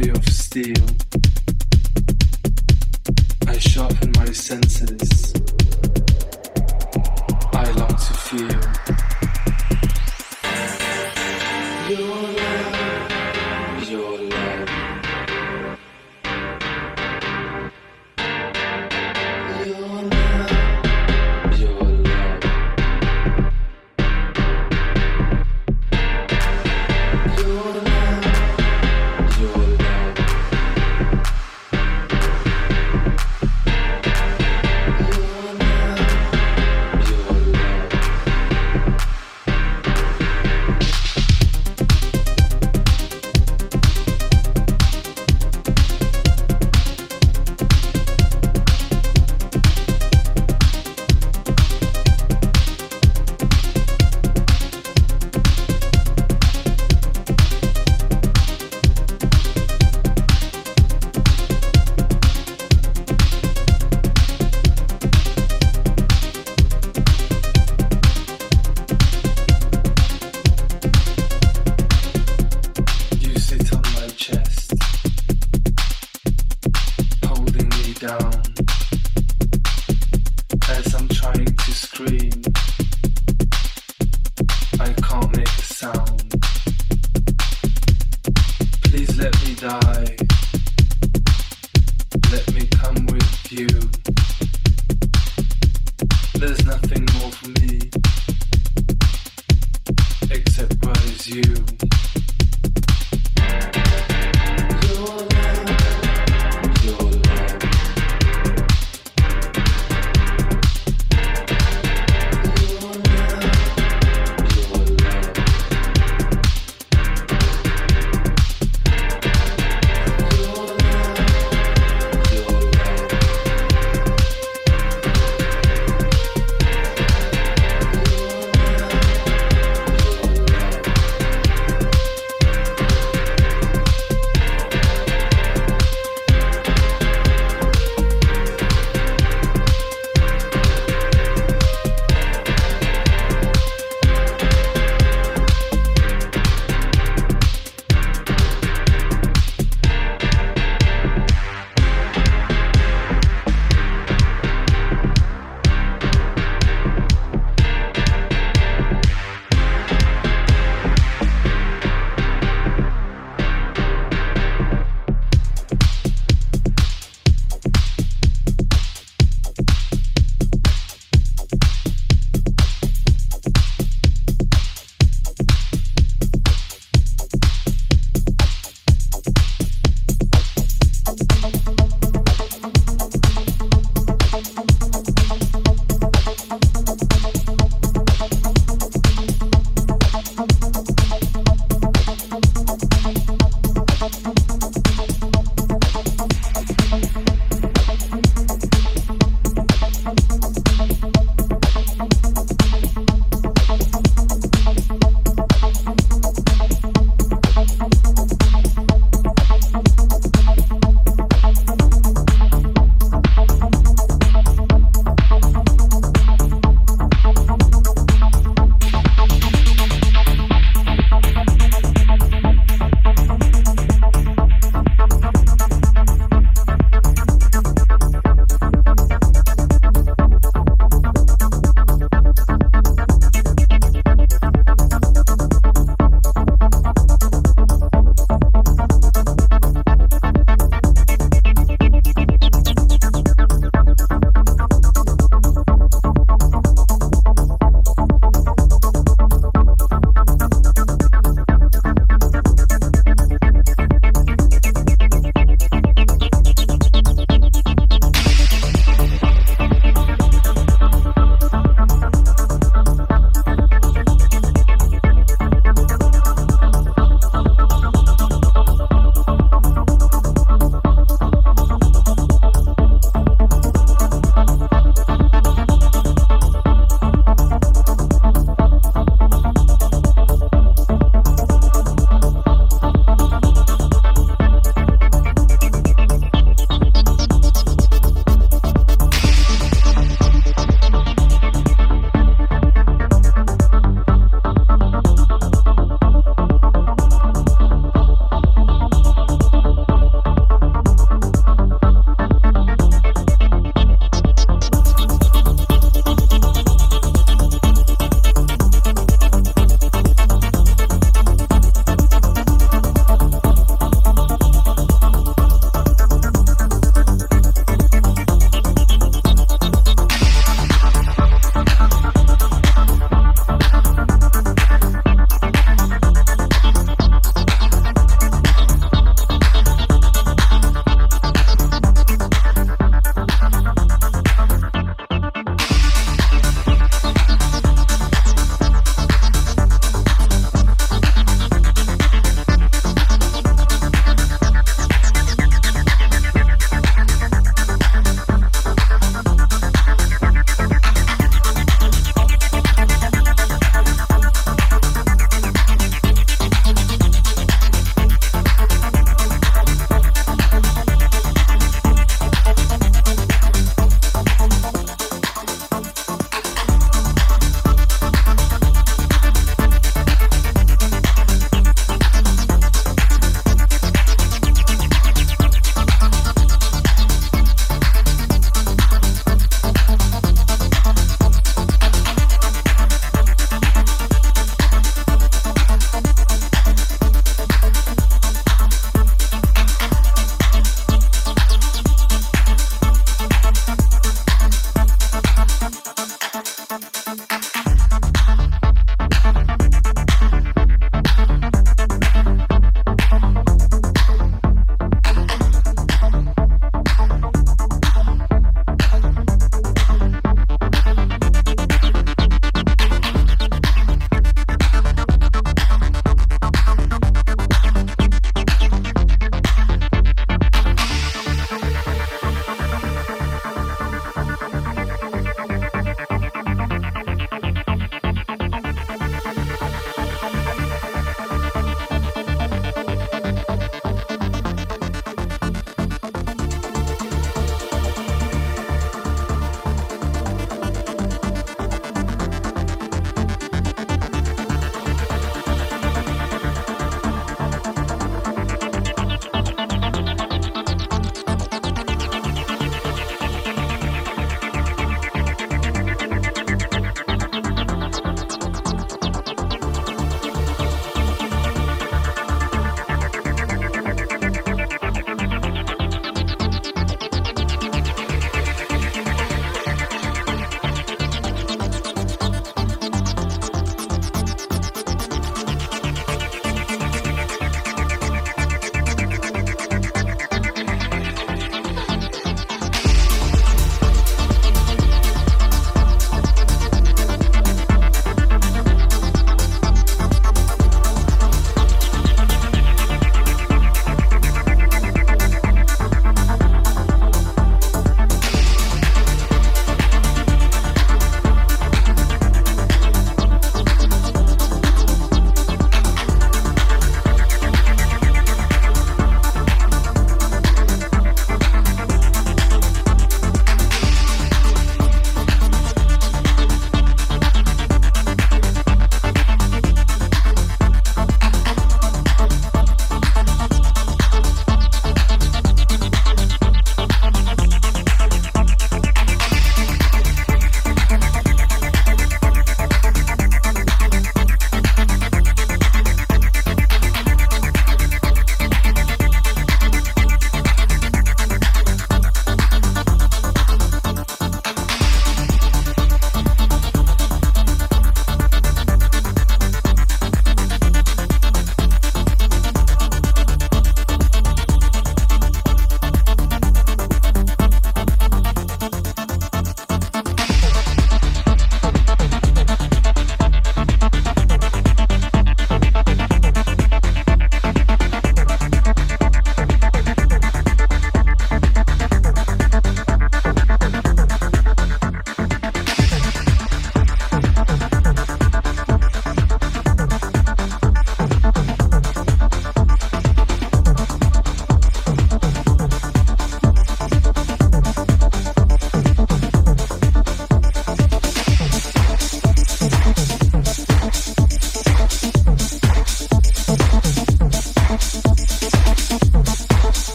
body of steel. I sharpen my senses. I long to feel.